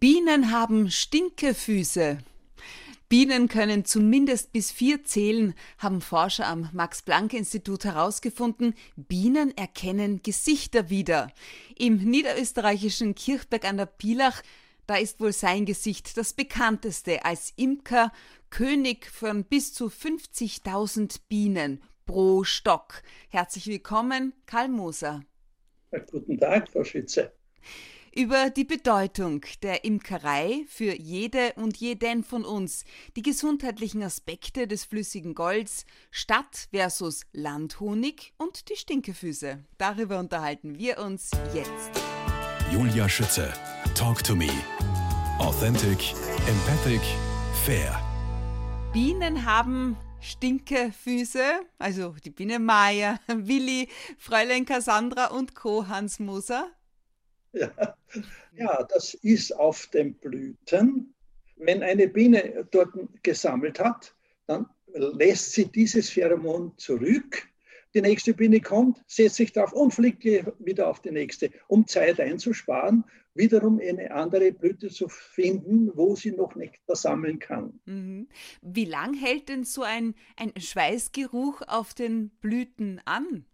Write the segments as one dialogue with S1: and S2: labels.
S1: Bienen haben Stinkefüße. Bienen können zumindest bis vier zählen, haben Forscher am Max-Planck-Institut herausgefunden. Bienen erkennen Gesichter wieder. Im niederösterreichischen Kirchberg an der Pilach, da ist wohl sein Gesicht das bekannteste als Imker, König von bis zu 50.000 Bienen pro Stock. Herzlich willkommen, Karl Moser.
S2: Guten Tag, Frau Schütze
S1: über die Bedeutung der Imkerei für jede und jeden von uns, die gesundheitlichen Aspekte des flüssigen Golds, Stadt versus Landhonig und die Stinkefüße. Darüber unterhalten wir uns jetzt.
S3: Julia Schütze, Talk to Me. Authentic, empathic, fair.
S1: Bienen haben Stinkefüße, also die Biene Maya, Willi, Fräulein Cassandra und Co. Hans Moser.
S2: Ja. ja, das ist auf den Blüten. Wenn eine Biene dort gesammelt hat, dann lässt sie dieses Pheromon zurück. Die nächste Biene kommt, setzt sich drauf und fliegt wieder auf die nächste, um Zeit einzusparen, wiederum eine andere Blüte zu finden, wo sie noch Nektar sammeln kann.
S1: Mhm. Wie lang hält denn so ein, ein Schweißgeruch auf den Blüten an?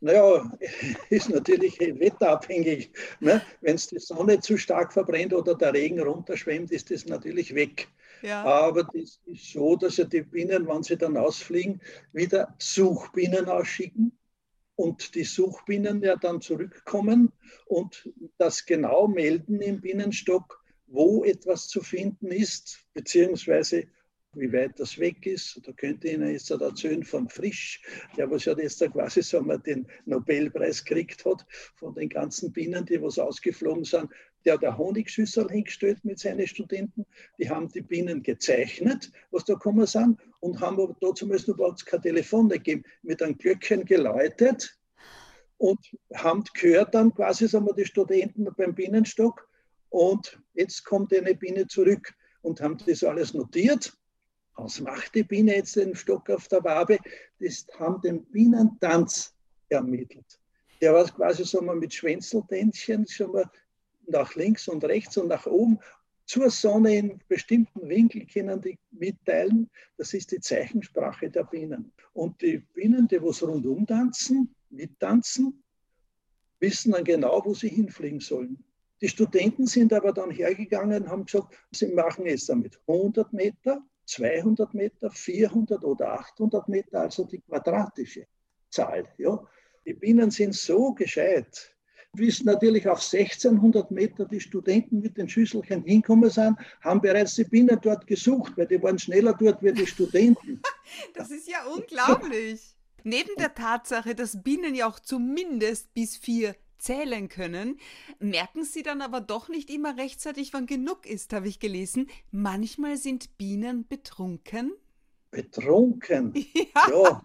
S2: Naja, ist natürlich wetterabhängig. Ne? Wenn es die Sonne zu stark verbrennt oder der Regen runterschwemmt, ist das natürlich weg. Ja. Aber das ist so, dass ja die Bienen, wenn sie dann ausfliegen, wieder Suchbienen ausschicken und die Suchbienen ja dann zurückkommen und das genau melden im Bienenstock, wo etwas zu finden ist, beziehungsweise wie weit das weg ist. Da könnte ich Ihnen jetzt erzählen von Frisch, der was ja jetzt quasi sagen wir, den Nobelpreis gekriegt hat, von den ganzen Bienen, die was ausgeflogen sind. Der hat eine Honigschüssel hingestellt mit seinen Studenten. Die haben die Bienen gezeichnet, was da gekommen sind, und haben aber dazu müssen überhaupt kein Telefon gegeben, mit einem Glöckchen geläutet und haben gehört dann quasi, sagen wir, die Studenten beim Bienenstock. Und jetzt kommt eine Biene zurück und haben das alles notiert was macht die Biene jetzt den Stock auf der Wabe? Das haben den Bienentanz ermittelt. Der war quasi so mal mit Schwänzeltänzchen schon mal nach links und rechts und nach oben zur Sonne in bestimmten Winkel können die mitteilen. Das ist die Zeichensprache der Bienen. Und die Bienen, die was rundum tanzen, mittanzen, wissen dann genau, wo sie hinfliegen sollen. Die Studenten sind aber dann hergegangen und haben gesagt, sie machen es damit 100 Meter, 200 Meter, 400 oder 800 Meter, also die quadratische Zahl. Ja. Die Bienen sind so gescheit, bis natürlich auf 1600 Meter die Studenten mit den Schüsselchen hinkommen sind, haben bereits die Bienen dort gesucht, weil die waren schneller dort wie die Studenten.
S1: Das ist ja unglaublich. Neben der Tatsache, dass Bienen ja auch zumindest bis vier zählen können, merken sie dann aber doch nicht immer rechtzeitig, wann genug ist, habe ich gelesen. Manchmal sind Bienen betrunken.
S2: Betrunken? Ja. ja.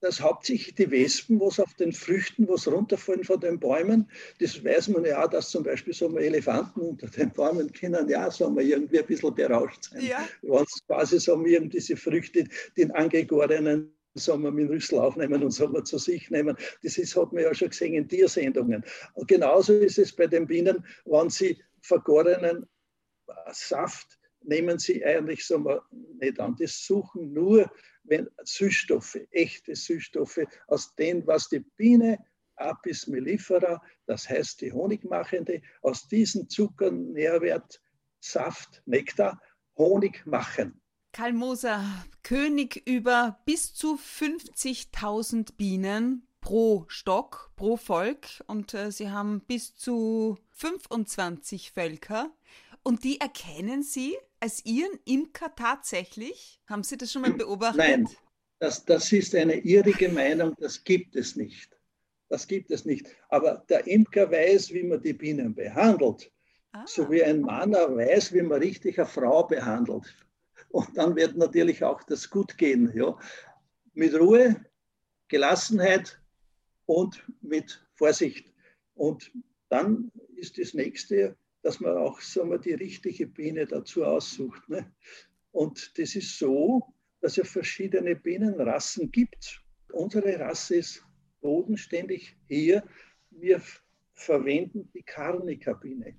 S2: Das hauptsächlich die Wespen, was auf den Früchten, was runterfallen von den Bäumen, das weiß man ja auch, dass zum Beispiel so Elefanten unter den Bäumen können ja sagen wir, irgendwie ein bisschen berauscht sein. Ja. Wenn es quasi so irgendwie diese Früchte, den angegorenen sagen wir, mit Rüssel aufnehmen und sagen wir zu sich nehmen. Das ist, hat man ja schon gesehen in Tiersendungen. Genauso ist es bei den Bienen, wenn sie vergorenen Saft nehmen sie eigentlich sagen wir, nicht an. Das suchen nur wenn Süßstoffe, echte Süßstoffe, aus dem, was die Biene Apis mellifera, das heißt die Honigmachende, aus diesen Zuckern, Nährwert, Saft, Nektar, Honig machen.
S1: Karl Moser, König über bis zu 50.000 Bienen pro Stock, pro Volk und äh, sie haben bis zu 25 Völker und die erkennen Sie als Ihren Imker tatsächlich? Haben Sie das schon mal beobachtet?
S2: Nein, das, das ist eine irrige Meinung, das gibt es nicht. Das gibt es nicht. Aber der Imker weiß, wie man die Bienen behandelt. Ah. So wie ein Mann weiß, wie man richtig eine Frau behandelt. Und dann wird natürlich auch das gut gehen. Ja. Mit Ruhe, Gelassenheit und mit Vorsicht. Und dann ist das nächste, dass man auch sagen wir, die richtige Biene dazu aussucht. Ne? Und das ist so, dass es verschiedene Bienenrassen gibt. Unsere Rasse ist bodenständig hier. Wir verwenden die Karnika-Biene.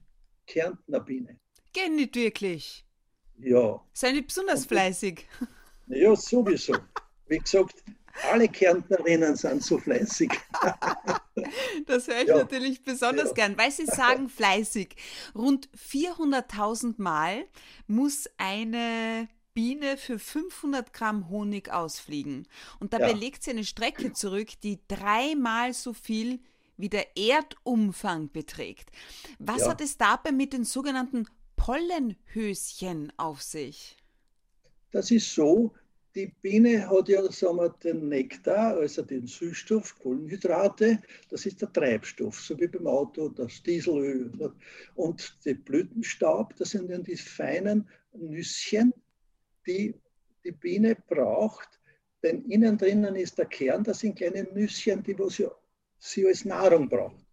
S2: Kärntner Biene.
S1: Gehen nicht wirklich.
S2: Ja.
S1: Seien die besonders fleißig?
S2: Ja, sowieso. Wie gesagt, alle Kärntnerinnen sind so fleißig.
S1: Das höre ich ja. natürlich besonders ja. gern, weil Sie sagen fleißig. Rund 400.000 Mal muss eine Biene für 500 Gramm Honig ausfliegen. Und dabei ja. legt sie eine Strecke zurück, die dreimal so viel wie der Erdumfang beträgt. Was hat es dabei mit den sogenannten Pollenhöschen auf sich?
S2: Das ist so, die Biene hat ja sagen wir, den Nektar, also den Süßstoff, Kohlenhydrate, das ist der Treibstoff, so wie beim Auto das Dieselöl. Und der Blütenstaub, das sind dann die feinen Nüsschen, die die Biene braucht, denn innen drinnen ist der Kern, das sind kleine Nüsschen, die sie, sie als Nahrung braucht.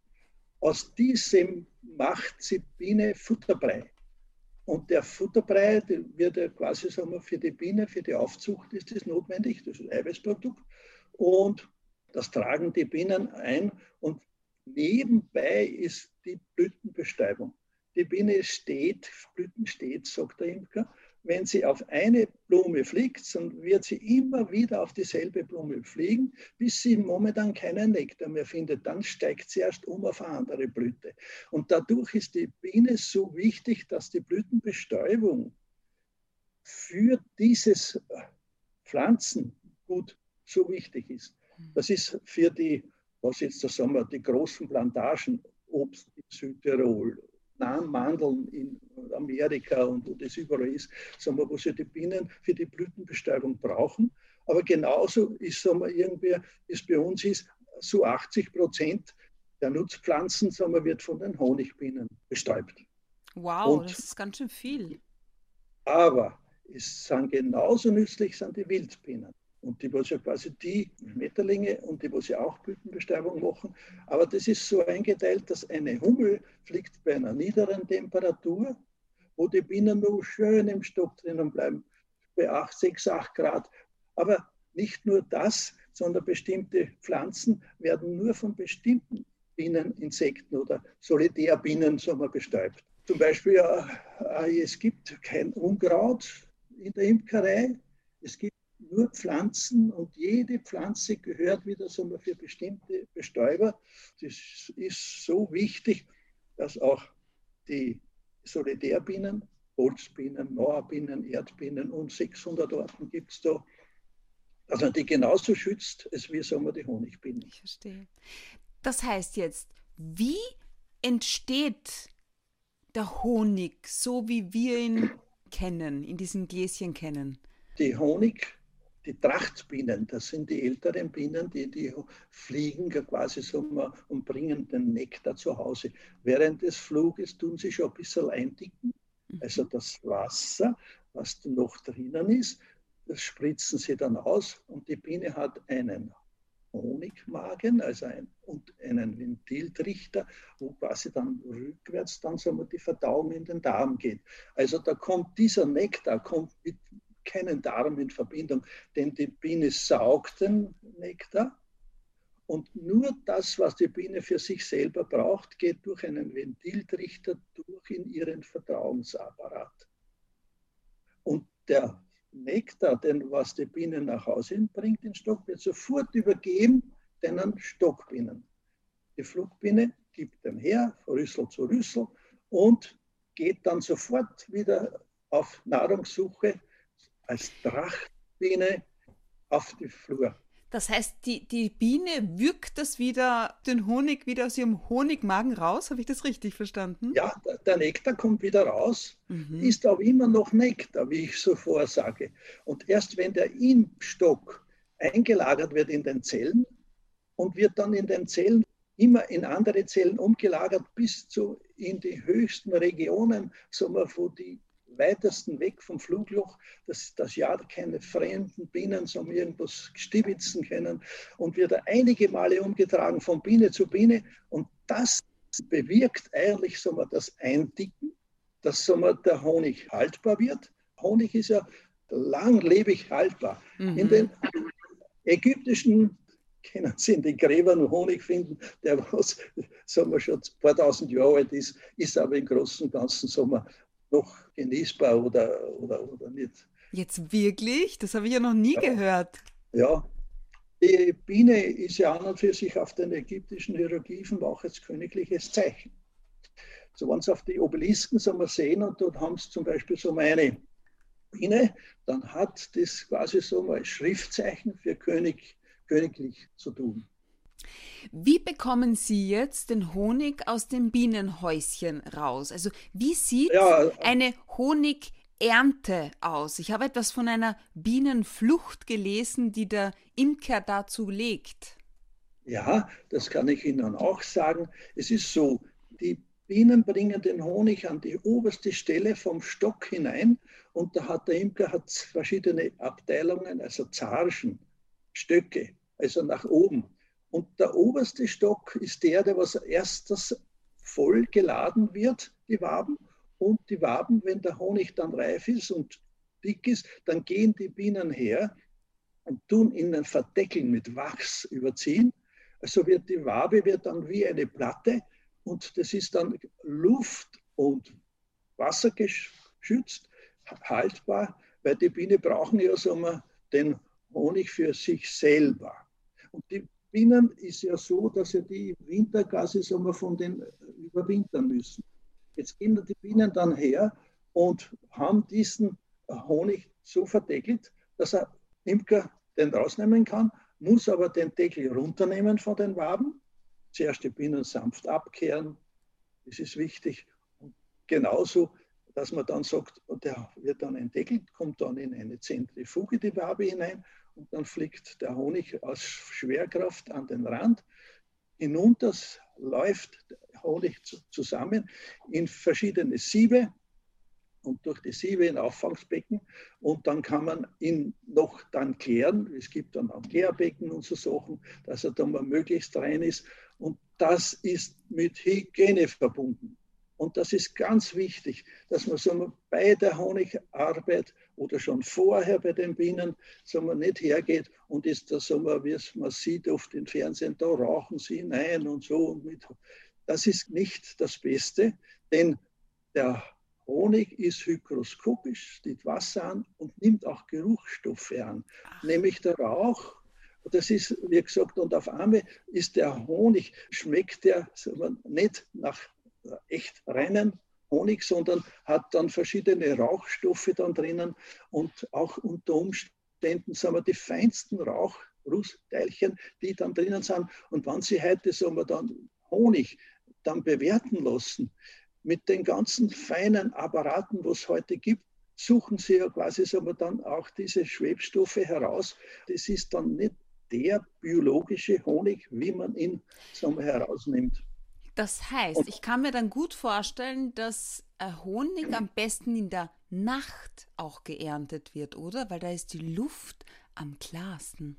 S2: Aus diesem macht die Biene Futterbrei. Und der Futterbrei der wird ja quasi sagen wir, für die Biene, für die Aufzucht ist das notwendig, das ist ein Eiweißprodukt. Und das tragen die Bienen ein. Und nebenbei ist die Blütenbestäubung. Die Biene steht, Blüten steht, sagt der Imker, wenn sie auf eine Blume fliegt, dann wird sie immer wieder auf dieselbe Blume fliegen, bis sie momentan keinen Nektar mehr findet. Dann steigt sie erst um auf eine andere Blüte. Und dadurch ist die Biene so wichtig, dass die Blütenbestäubung für dieses Pflanzengut so wichtig ist. Das ist für die, was jetzt da sagen wir, die großen Plantagen, Obst in Südtirol, Mandeln in Amerika und wo das überall ist, sagen wir, wo sie die Bienen für die Blütenbestäubung brauchen. Aber genauso ist, sagen wir, irgendwie, ist bei uns ist, so 80 Prozent der Nutzpflanzen, sagen wir, wird von den Honigbienen bestäubt.
S1: Wow, und, das ist ganz schön viel.
S2: Aber es sind genauso nützlich sind die Wildbienen und die, was ja quasi die Schmetterlinge und die, was ja auch Blütenbestäubung machen. Aber das ist so eingeteilt, dass eine Hummel fliegt bei einer niederen Temperatur, wo die Bienen nur schön im Stock drinnen bleiben, bei 8, 6, 8 Grad. Aber nicht nur das, sondern bestimmte Pflanzen werden nur von bestimmten Bienen, Insekten oder Solitärbienen sagen wir, bestäubt. Zum Beispiel, äh, es gibt kein Unkraut in der Imkerei. Es gibt nur Pflanzen und jede Pflanze gehört wieder so für bestimmte Bestäuber. Das ist so wichtig, dass auch die Solitärbienen, Holzbienen, Mauerbienen, Erdbienen und 600 Arten gibt es da, dass man die genauso schützt, als wie sagen wir die Honigbienen.
S1: Ich verstehe. Das heißt jetzt, wie entsteht der Honig, so wie wir ihn kennen, in diesen Gläschen kennen?
S2: Die Honig die Trachtbienen, das sind die älteren Bienen, die, die fliegen quasi so und bringen den Nektar zu Hause. Während des Fluges tun sie schon ein bisschen eindicken. Mhm. Also das Wasser, was noch drinnen ist, das spritzen sie dann aus und die Biene hat einen Honigmagen, also ein, und einen Ventiltrichter, wo quasi dann rückwärts dann wir, die Verdauung in den Darm geht. Also da kommt dieser Nektar kommt mit keinen Darm in Verbindung, denn die Biene saugt den Nektar und nur das, was die Biene für sich selber braucht, geht durch einen Ventiltrichter durch in ihren Verdauungsapparat. Und der Nektar, den was die Biene nach Hause bringt, den Stock, wird sofort übergeben den Stockbienen. Die Flugbiene gibt den her, Rüssel zu Rüssel und geht dann sofort wieder auf Nahrungssuche als Trachtbiene auf die Flur.
S1: Das heißt, die, die Biene wirkt das wieder, den Honig wieder aus ihrem Honigmagen raus? Habe ich das richtig verstanden?
S2: Ja, der Nektar kommt wieder raus, mhm. ist aber immer noch Nektar, wie ich so vorsage. Und erst wenn der Impfstock eingelagert wird in den Zellen und wird dann in den Zellen immer in andere Zellen umgelagert bis zu in die höchsten Regionen, sagen wir, wo die weitesten weg vom Flugloch, dass das ja keine fremden Bienen so irgendwas stibitzen können und wird einige Male umgetragen von Biene zu Biene und das bewirkt eigentlich so mal das Eindicken, dass so mal der Honig haltbar wird. Honig ist ja langlebig haltbar. Mhm. In den ägyptischen können Sie in den Gräbern Honig finden, der was, sagen wir, schon ein paar tausend Jahre alt ist, ist aber im Großen und Ganzen, sagen wir, noch genießbar oder, oder, oder nicht.
S1: Jetzt wirklich? Das habe ich ja noch nie
S2: ja.
S1: gehört.
S2: Ja, die Biene ist ja an und für sich auf den ägyptischen Hieroglyphen auch als königliches Zeichen. So, wenn Sie auf die Obelisken so mal sehen und dort haben Sie zum Beispiel so eine Biene, dann hat das quasi so mal Schriftzeichen für König, königlich zu tun.
S1: Wie bekommen Sie jetzt den Honig aus dem Bienenhäuschen raus? Also wie sieht ja, eine Honigernte aus? Ich habe etwas von einer Bienenflucht gelesen, die der Imker dazu legt.
S2: Ja, das kann ich Ihnen auch sagen. Es ist so, die Bienen bringen den Honig an die oberste Stelle vom Stock hinein und da hat der Imker hat verschiedene Abteilungen, also Zarschen, Stöcke, also nach oben. Und der oberste Stock ist der, der was erstes voll geladen wird, die Waben. Und die Waben, wenn der Honig dann reif ist und dick ist, dann gehen die Bienen her und tun ihn dann verdeckeln mit Wachs überziehen. Also wird die Wabe wird dann wie eine Platte und das ist dann luft- und wassergeschützt, haltbar, weil die Biene brauchen ja wir, den Honig für sich selber. Und die Bienen ist ja so, dass ja die Wintergase sagen wir, von den überwintern müssen. Jetzt gehen die Bienen dann her und haben diesen Honig so verdeckelt, dass er Imker den rausnehmen kann, muss aber den Deckel runternehmen von den Waben, zuerst die Bienen sanft abkehren, das ist wichtig. Und genauso, dass man dann sagt, der wird dann entdeckelt, kommt dann in eine Zentrifuge die Wabe hinein und dann fliegt der Honig aus Schwerkraft an den Rand. Hinunter läuft der Honig zusammen in verschiedene Siebe und durch die Siebe in Auffangsbecken und dann kann man ihn noch dann klären. Es gibt dann auch Klärbecken und so Sachen, dass er dann mal möglichst rein ist und das ist mit Hygiene verbunden. Und das ist ganz wichtig, dass man so bei der Honigarbeit oder schon vorher bei den Bienen so man nicht hergeht und ist da so wie es man sieht oft im Fernsehen, da rauchen sie hinein und so. Und mit. Das ist nicht das Beste, denn der Honig ist hygroskopisch, steht Wasser an und nimmt auch Geruchsstoffe an, nämlich der Rauch. Das ist, wie gesagt, und auf einmal ist der Honig, schmeckt der nicht nach echt reinen Honig, sondern hat dann verschiedene Rauchstoffe dann drinnen und auch unter Umständen sagen wir, die feinsten Rauchrußteilchen, die dann drinnen sind. Und wenn Sie heute sagen wir, dann Honig dann bewerten lassen mit den ganzen feinen Apparaten, was es heute gibt, suchen Sie ja quasi sagen wir, dann auch diese Schwebstoffe heraus. Das ist dann nicht der biologische Honig, wie man ihn sagen wir, herausnimmt.
S1: Das heißt, und, ich kann mir dann gut vorstellen, dass Honig am besten in der Nacht auch geerntet wird, oder? Weil da ist die Luft am klarsten.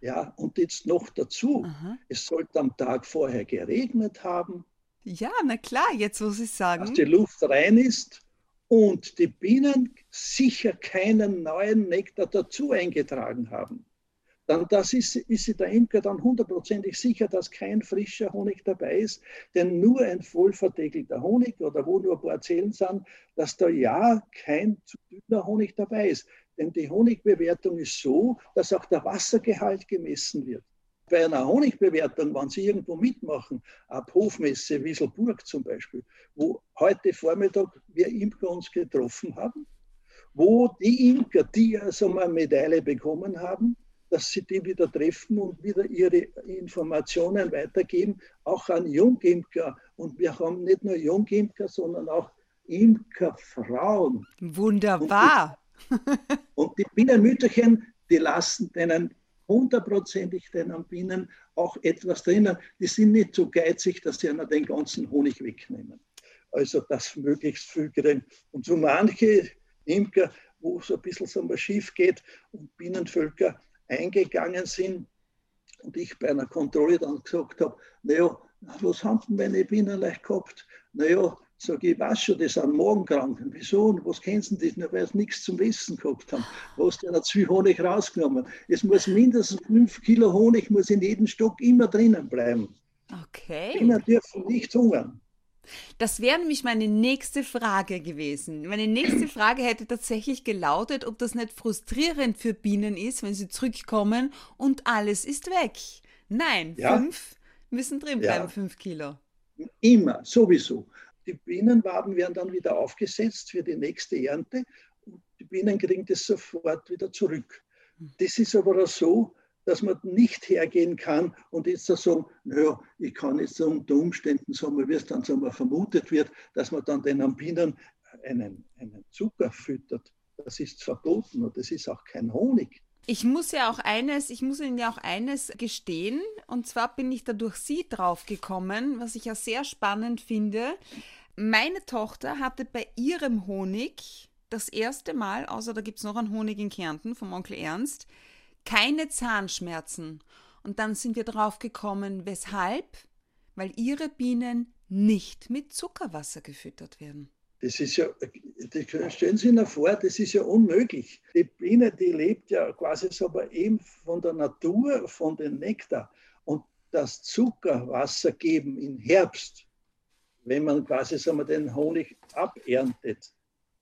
S2: Ja, und jetzt noch dazu, Aha. es sollte am Tag vorher geregnet haben.
S1: Ja, na klar, jetzt muss ich sagen.
S2: Dass die Luft rein ist und die Bienen sicher keinen neuen Nektar dazu eingetragen haben dann das ist, ist der Imker dann hundertprozentig sicher, dass kein frischer Honig dabei ist, denn nur ein vollverdeckelter Honig oder wo nur ein paar Zellen sind, dass da ja kein zu dünner Honig dabei ist. Denn die Honigbewertung ist so, dass auch der Wassergehalt gemessen wird. Bei einer Honigbewertung, wenn Sie irgendwo mitmachen, ab Hofmesse Wieselburg zum Beispiel, wo heute Vormittag wir Imker uns getroffen haben, wo die Imker, die also mal Medaille bekommen haben, dass sie die wieder treffen und wieder ihre Informationen weitergeben, auch an Jungimker. Und wir haben nicht nur Jungimker, sondern auch Imkerfrauen.
S1: Wunderbar.
S2: Und die, und die Bienenmütterchen, die lassen denen hundertprozentig den Bienen auch etwas drinnen. Die sind nicht so geizig, dass sie ihnen den ganzen Honig wegnehmen. Also das möglichst viel kriegen. Und so manche Imker, wo es ein bisschen so mal schief geht und Bienenvölker eingegangen sind und ich bei einer Kontrolle dann gesagt habe, naja, was haben denn meine Bienen leicht gehabt? Naja, Sag ich, weiß schon, das sind Magenkranken. Wieso? Und was kennst du das? Weil sie nichts zum Wissen gehabt haben. Ja noch zu viel Honig rausgenommen. Es muss mindestens fünf Kilo Honig muss in jedem Stock immer drinnen bleiben.
S1: Okay.
S2: Kinder dürfen nicht hungern.
S1: Das wäre nämlich meine nächste Frage gewesen. Meine nächste Frage hätte tatsächlich gelautet, ob das nicht frustrierend für Bienen ist, wenn sie zurückkommen und alles ist weg. Nein, ja. fünf müssen drin bleiben, ja. fünf Kilo.
S2: Immer, sowieso. Die Bienenwaben werden dann wieder aufgesetzt für die nächste Ernte und die Bienen kriegen das sofort wieder zurück. Hm. Das ist aber so, dass man nicht hergehen kann und jetzt sagen, naja, ich kann jetzt unter Umständen sagen, wie es dann sagen vermutet wird, dass man dann den Bienen einen, einen Zucker füttert. Das ist verboten und das ist auch kein Honig.
S1: Ich muss ja auch eines, ich muss Ihnen ja auch eines gestehen, und zwar bin ich da durch Sie draufgekommen, was ich ja sehr spannend finde. Meine Tochter hatte bei ihrem Honig das erste Mal, außer da gibt es noch einen Honig in Kärnten vom Onkel Ernst, keine Zahnschmerzen. Und dann sind wir drauf gekommen, weshalb? Weil ihre Bienen nicht mit Zuckerwasser gefüttert werden.
S2: Das ist ja, stellen Sie sich vor, das ist ja unmöglich. Die Biene, die lebt ja quasi so aber eben von der Natur, von dem Nektar. Und das Zuckerwasser geben im Herbst, wenn man quasi so mal den Honig aberntet,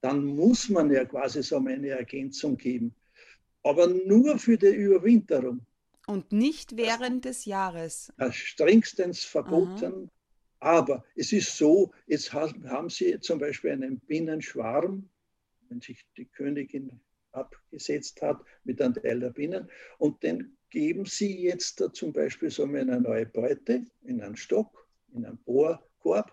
S2: dann muss man ja quasi so eine Ergänzung geben aber nur für die Überwinterung.
S1: Und nicht während des Jahres.
S2: Strengstens verboten. Aha. Aber es ist so, jetzt haben Sie zum Beispiel einen Bienenschwarm, wenn sich die Königin abgesetzt hat mit einem Teil der Bienen, und den geben Sie jetzt da zum Beispiel so eine neue Beute in einen Stock, in einen Bohrkorb,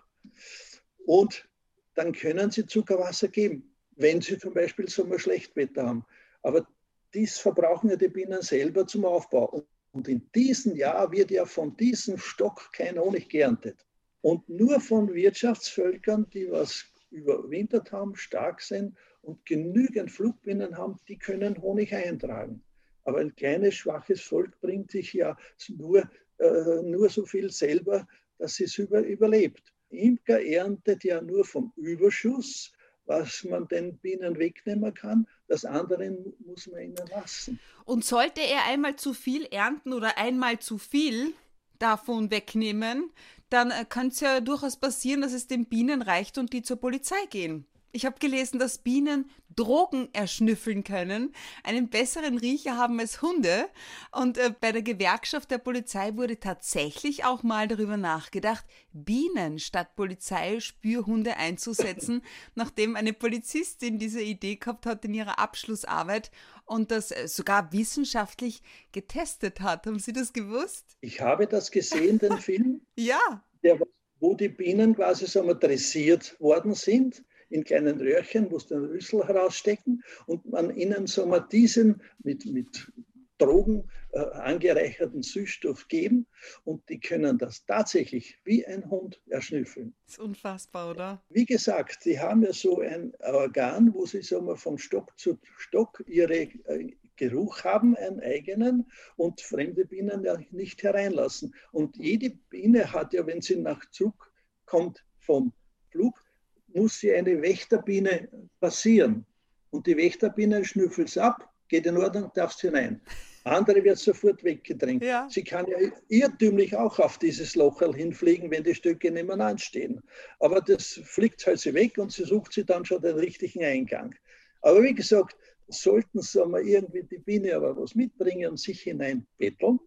S2: und dann können Sie Zuckerwasser geben, wenn Sie zum Beispiel so mal Schlechtwetter haben. Aber dies verbrauchen ja die Bienen selber zum Aufbau. Und in diesem Jahr wird ja von diesem Stock kein Honig geerntet. Und nur von Wirtschaftsvölkern, die was überwintert haben, stark sind und genügend Flugbienen haben, die können Honig eintragen. Aber ein kleines, schwaches Volk bringt sich ja nur, äh, nur so viel selber, dass es über, überlebt. Imker erntet ja nur vom Überschuss was man den Bienen wegnehmen kann. Das andere muss man ihnen lassen.
S1: Und sollte er einmal zu viel ernten oder einmal zu viel davon wegnehmen, dann äh, kann es ja durchaus passieren, dass es den Bienen reicht und die zur Polizei gehen. Ich habe gelesen, dass Bienen Drogen erschnüffeln können, einen besseren Riecher haben als Hunde. Und äh, bei der Gewerkschaft der Polizei wurde tatsächlich auch mal darüber nachgedacht, Bienen statt Polizeispürhunde einzusetzen, nachdem eine Polizistin diese Idee gehabt hat in ihrer Abschlussarbeit und das äh, sogar wissenschaftlich getestet hat. Haben Sie das gewusst?
S2: Ich habe das gesehen, den Film.
S1: ja.
S2: Der, wo die Bienen quasi so dressiert worden sind in kleinen Röhrchen, wo sie den Rüssel herausstecken und man ihnen so mal diesen mit, mit Drogen äh, angereicherten Süßstoff geben und die können das tatsächlich wie ein Hund erschnüffeln.
S1: Das ist unfassbar, oder?
S2: Wie gesagt, die haben ja so ein Organ, wo sie so mal von Stock zu Stock ihre äh, Geruch haben, einen eigenen, und fremde Bienen ja nicht hereinlassen. Und jede Biene hat ja, wenn sie nach Zug kommt vom Flug, muss sie eine Wächterbiene passieren. Und die Wächterbiene schnüffelt es ab, geht in Ordnung, darfst hinein. Andere wird sofort weggedrängt. Ja. Sie kann ja irrtümlich auch auf dieses Locherl hinfliegen, wenn die Stücke nebeneinander stehen. Aber das fliegt halt sie weg und sie sucht sie dann schon den richtigen Eingang. Aber wie gesagt, sollten sie mal irgendwie die Biene aber was mitbringen und sich hineinbetteln,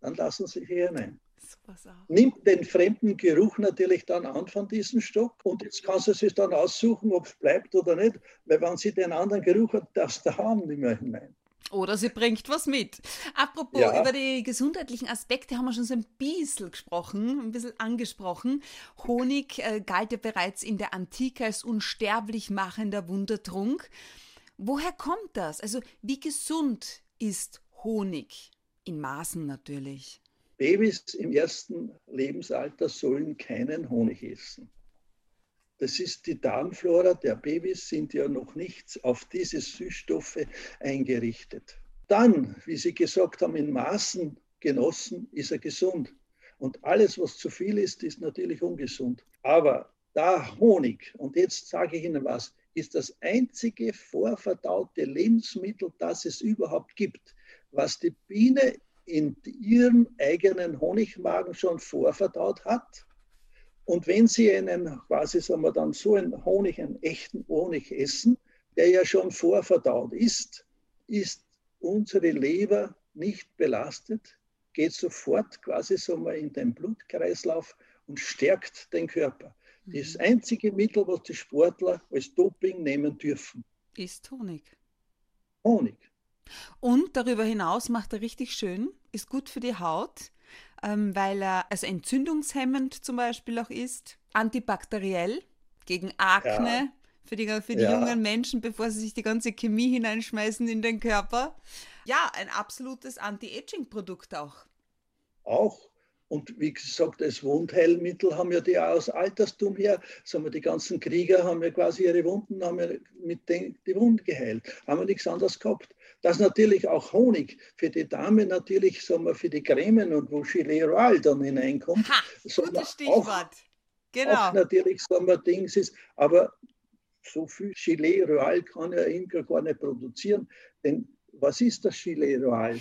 S2: dann lassen sie hier hinein nimmt den fremden Geruch natürlich dann an von diesem Stock und jetzt kannst du sich dann aussuchen, ob es bleibt oder nicht, weil wenn sie den anderen Geruch hat, darfst du haben nicht mehr hinein.
S1: Oder sie bringt was mit. Apropos, ja. über die gesundheitlichen Aspekte haben wir schon so ein bisschen gesprochen, ein bisschen angesprochen. Honig äh, galt ja bereits in der Antike als unsterblich machender Wundertrunk. Woher kommt das? Also, wie gesund ist Honig? In Maßen natürlich.
S2: Babys im ersten Lebensalter sollen keinen Honig essen. Das ist die Darmflora der Babys sind ja noch nicht auf diese Süßstoffe eingerichtet. Dann, wie Sie gesagt haben, in Maßen genossen, ist er gesund. Und alles, was zu viel ist, ist natürlich ungesund. Aber Da Honig, und jetzt sage ich Ihnen was, ist das einzige vorverdaute Lebensmittel, das es überhaupt gibt, was die Biene in ihrem eigenen Honigmagen schon vorverdaut hat. Und wenn Sie einen, quasi sagen wir dann so einen Honig, einen echten Honig essen, der ja schon vorverdaut ist, ist unsere Leber nicht belastet, geht sofort quasi so mal in den Blutkreislauf und stärkt den Körper. Mhm. Das einzige Mittel, was die Sportler als Doping nehmen dürfen,
S1: ist Honig.
S2: Honig.
S1: Und darüber hinaus macht er richtig schön, ist gut für die Haut, ähm, weil er also entzündungshemmend zum Beispiel auch ist, antibakteriell gegen Akne. Ja. Für die, für die ja. jungen Menschen, bevor sie sich die ganze Chemie hineinschmeißen in den Körper. Ja, ein absolutes Anti-Aging-Produkt auch.
S2: Auch. Und wie gesagt, als Wundheilmittel haben ja die auch aus Alterstum her, sagen wir, die ganzen Krieger haben ja quasi ihre Wunden, haben ja mit den, die Wunden geheilt, haben wir nichts anderes gehabt. Dass natürlich auch Honig für die Dame natürlich, sagen wir, für die Cremen und wo Gilet Royal dann hineinkommt.
S1: Ha, gutes Stichwort. Auch, genau.
S2: Auch natürlich, sagen wir, Dings ist, aber so viel Gilet Royal kann ja Imker gar nicht produzieren, denn was ist das Gilet Royal?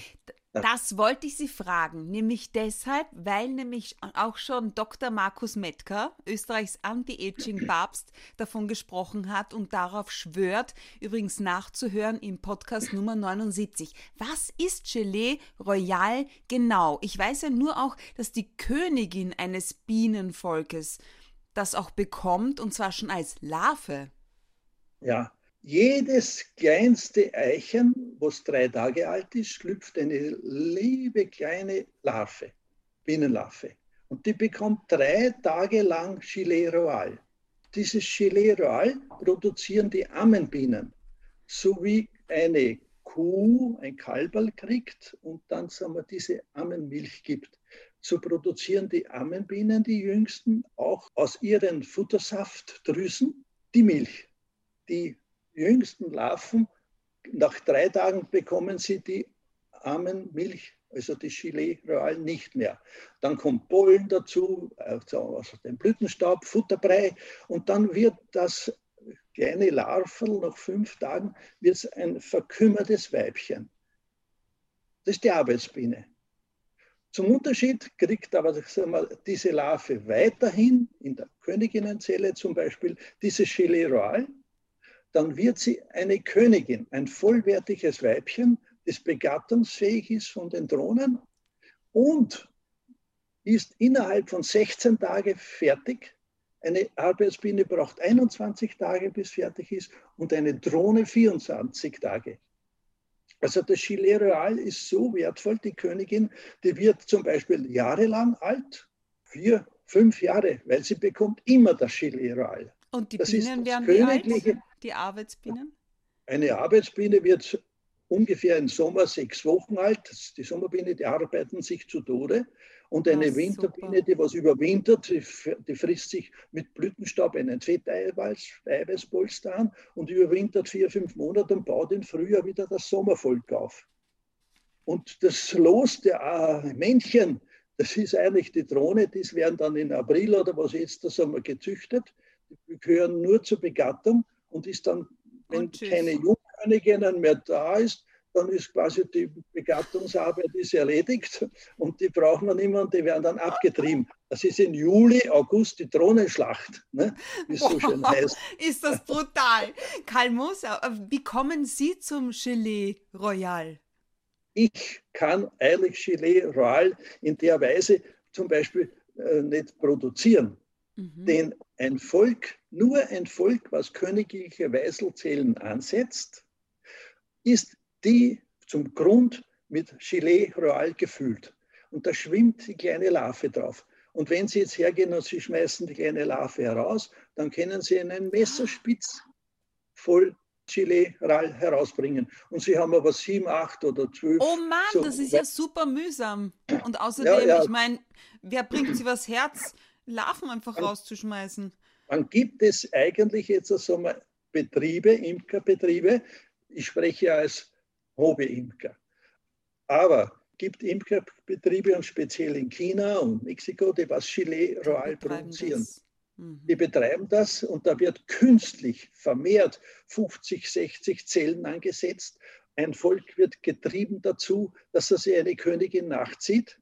S1: Das wollte ich Sie fragen, nämlich deshalb, weil nämlich auch schon Dr. Markus Mettker, Österreichs Anti-Aging-Papst, davon gesprochen hat und darauf schwört, übrigens nachzuhören im Podcast Nummer 79. Was ist Gelee Royal genau? Ich weiß ja nur auch, dass die Königin eines Bienenvolkes das auch bekommt und zwar schon als Larve.
S2: Ja, jedes kleinste Eichen, was drei Tage alt ist, schlüpft eine liebe kleine Larve, Bienenlarve. Und die bekommt drei Tage lang Gilet Royal. Dieses Gilet Royal produzieren die Ammenbienen, so wie eine Kuh ein Kalberl kriegt und dann sagen wir, diese Ammenmilch gibt. So produzieren die Ammenbienen, die jüngsten, auch aus ihren Futtersaftdrüsen die Milch. Die jüngsten Larven, nach drei Tagen bekommen sie die armen Milch, also die Gilet Royal, nicht mehr. Dann kommt Pollen dazu, also den Blütenstaub, Futterbrei und dann wird das kleine Larvel nach fünf Tagen wird ein verkümmertes Weibchen. Das ist die Arbeitsbiene. Zum Unterschied kriegt aber mal, diese Larve weiterhin in der Königinnenzelle zum Beispiel diese Gilet Royal dann wird sie eine Königin, ein vollwertiges Weibchen, das begattungsfähig ist von den Drohnen und ist innerhalb von 16 Tagen fertig. Eine Arbeitsbiene braucht 21 Tage, bis fertig ist und eine Drohne 24 Tage. Also das Gilet Royal ist so wertvoll, die Königin, die wird zum Beispiel jahrelang alt, vier, fünf Jahre, weil sie bekommt immer das Gilet Royal.
S1: Und die das Bienen werden wie alt? Die Arbeitsbienen?
S2: Eine Arbeitsbiene wird ungefähr im Sommer sechs Wochen alt. Die Sommerbiene, die arbeiten sich zu Tode. Und eine Ach, Winterbiene, super. die was überwintert, die, die, frisst sich mit Blütenstaub einen Fetteiweißpolster an und überwintert vier, fünf Monate und baut im Frühjahr wieder das Sommervolk auf. Und das Los der äh, Männchen, das ist eigentlich die Drohne, die werden dann in April oder was jetzt, das haben wir gezüchtet gehören nur zur Begattung und ist dann, wenn keine Jungkönigin mehr da ist, dann ist quasi die Begattungsarbeit ist erledigt und die brauchen wir nicht mehr und die werden dann abgetrieben. Das ist im Juli, August die Drohnenschlacht, ne? wie es so schön heißt.
S1: Ist das brutal. Karl Moser, wie kommen Sie zum Gelee Royal?
S2: Ich kann eigentlich Gelee Royal in der Weise zum Beispiel äh, nicht produzieren. Mhm. Denn ein Volk, nur ein Volk, was königliche Weißelzellen ansetzt, ist die zum Grund mit Gilet Royal gefüllt. Und da schwimmt die kleine Larve drauf. Und wenn Sie jetzt hergehen und Sie schmeißen die kleine Larve heraus, dann können Sie einen Messerspitz voll Gilet Royal herausbringen. Und Sie haben aber sieben, acht oder zwölf.
S1: Oh Mann, so, das ist ja super mühsam. Und außerdem, ja, ja. ich meine, wer bringt Sie was Herz? Larven einfach dann, rauszuschmeißen.
S2: Dann gibt es eigentlich jetzt also mal Betriebe, Imkerbetriebe. Ich spreche als Hobbyimker. Aber gibt Imkerbetriebe und speziell in China und Mexiko, die was Chile Royal produzieren. Mhm. Die betreiben das und da wird künstlich vermehrt 50, 60 Zellen angesetzt. Ein Volk wird getrieben dazu, dass er sich eine Königin nachzieht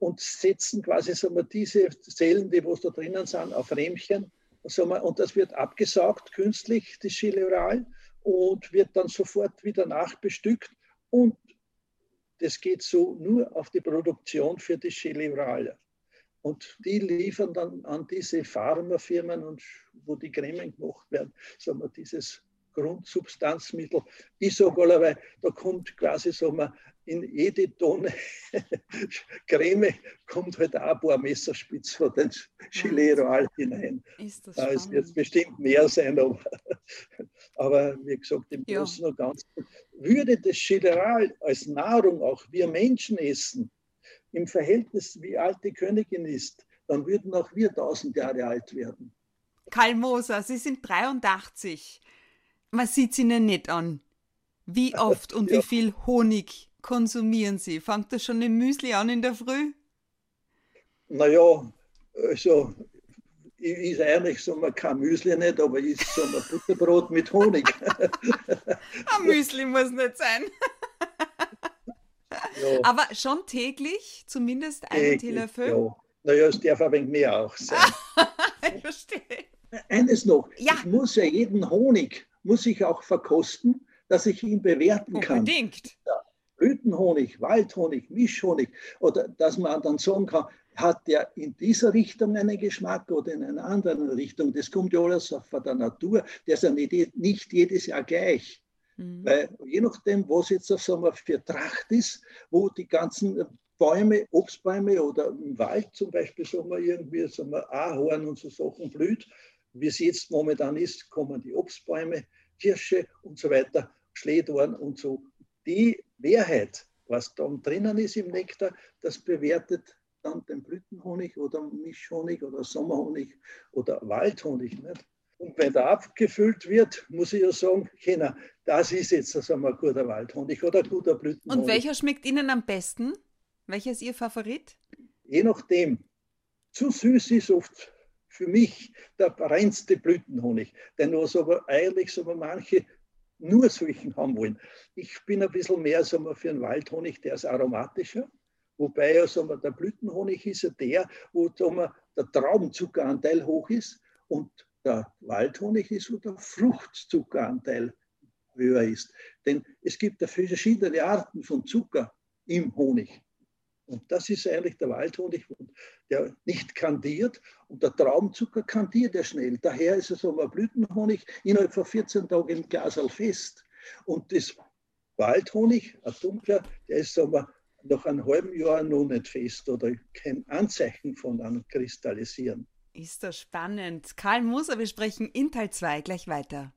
S2: und setzen quasi sagen wir, diese Zellen, die wo da drinnen sind, auf Rähmchen. Sagen wir, und das wird abgesaugt künstlich, das Chileural, und wird dann sofort wieder nachbestückt. Und das geht so nur auf die Produktion für die Chileural. Und die liefern dann an diese Pharmafirmen, und wo die Cremen gemacht werden, sagen wir, dieses Grundsubstanzmittel. Allerweil, da kommt quasi sagen wir, in jede Tonne Creme kommt halt auch ein paar Messerspitz von den Chile hinein. Ist das da ist jetzt bestimmt mehr sein, aber, aber wie gesagt, im ja. Großen und Ganzen würde das Chile als Nahrung auch wir Menschen essen, im Verhältnis, wie alt die Königin ist, dann würden auch wir tausend Jahre alt werden.
S1: Karl Moser, Sie sind 83. Man sieht es Ihnen nicht an. Wie oft und ja. wie viel Honig konsumieren Sie? Fangt das schon im Müsli an in der Früh?
S2: Naja, also ich esse eigentlich so mal kein Müsli nicht, aber ich so ein Butterbrot mit Honig.
S1: ein Müsli muss nicht sein. Ja. Aber schon täglich, zumindest einen täglich, Teelöffel?
S2: Ja. Naja, es darf ein wenig mehr auch sein. ich verstehe. Eines noch, ja. ich muss ja jeden Honig, muss ich auch verkosten, dass ich ihn bewerten kann.
S1: Unbedingt.
S2: Blütenhonig, Waldhonig, Mischhonig oder dass man dann sagen kann, hat der in dieser Richtung einen Geschmack oder in einer anderen Richtung. Das kommt ja alles von der Natur. Der ist ja nicht, nicht jedes Jahr gleich. Mhm. Weil je nachdem, was jetzt sagen wir, für Tracht ist, wo die ganzen Bäume, Obstbäume oder im Wald zum Beispiel, sagen wir irgendwie, sagen wir Ahorn und so Sachen blüht, wie es jetzt momentan ist, kommen die Obstbäume, Kirsche und so weiter, Schledorn und so. Die Mehrheit, was da drinnen ist im Nektar, das bewertet dann den Blütenhonig oder Mischhonig oder Sommerhonig oder Waldhonig. Nicht? Und wenn der abgefüllt wird, muss ich ja sagen, Kinder, das ist jetzt sagen wir, ein guter Waldhonig oder ein guter Blütenhonig.
S1: Und welcher schmeckt Ihnen am besten? Welcher ist Ihr Favorit?
S2: Je nachdem. Zu süß ist oft für mich der reinste Blütenhonig. Denn was aber eigentlich so manche nur solchen haben wollen. Ich bin ein bisschen mehr sagen wir, für einen Waldhonig, der ist aromatischer. Wobei ja, sagen wir, der Blütenhonig ist ja der, wo sagen wir, der Traubenzuckeranteil hoch ist und der Waldhonig ist, wo der Fruchtzuckeranteil höher ist. Denn es gibt ja verschiedene Arten von Zucker im Honig. Und das ist eigentlich der Waldhonig, der nicht kandiert und der Traumzucker kandiert ja schnell. Daher ist es ein Blütenhonig innerhalb von 14 Tagen im Glas fest. Und das Waldhonig, ein dunkler, der ist wir, nach einem halben Jahr noch nicht fest oder kein Anzeichen von einem Kristallisieren.
S1: Ist das spannend. Karl Moser, wir sprechen in Teil 2 gleich weiter.